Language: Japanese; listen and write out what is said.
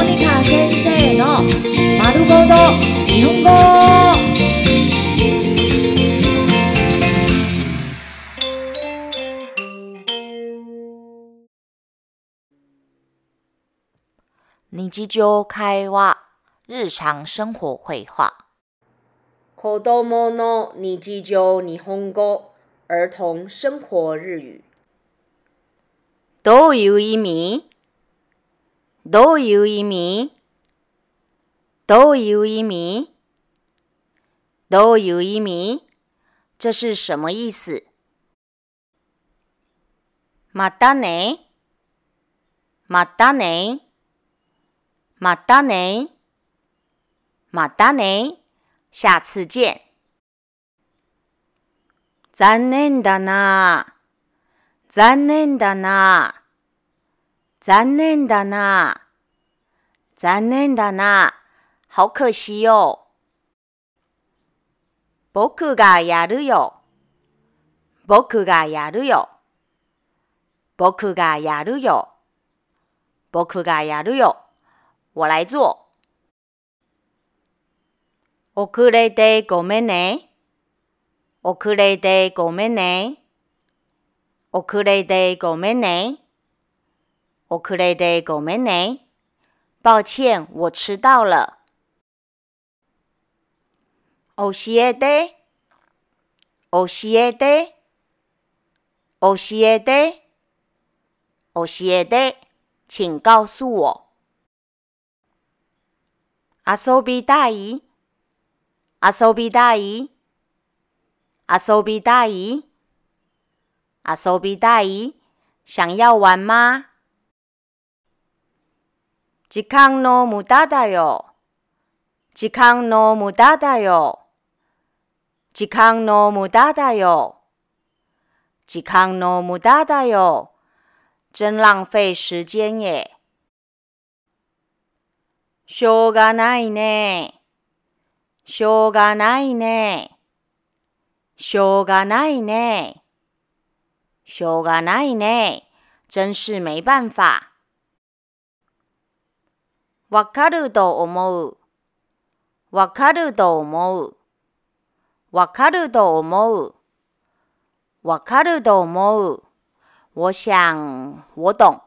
モニカ先生の丸ごと日本語。日常会話、日常生活会話。子供の日常日本語、儿童生活日語。どういう意味 どういう意味？どういう意味？どういう意味？这是什么意思？またね？またね？またね？またね？下次见。残念だな。残念だな。残念だな。残念だな。好可惜よ。僕がやるよ。僕がやるよ。僕がやるよ。僕がやるよ。我来做。遅れてごめんね。遅れてごめんね。遅れてごめんね。遅れてごめんね。抱歉，我迟到了。教えて。教えて。教えて。教えて。请告诉我。遊びたい。遊びたい遊びたい遊びたい想要玩吗？時間の無駄だよ。時間の無駄だよ。時間の無駄だよ。時間の無駄だよ。真浪費時間耶。しょうがないね。しょうがないね。しょうがないね。しょうがないね。真是没办法。わかると思う。わかると思う。わかると思う。わかると思う。我想，我懂。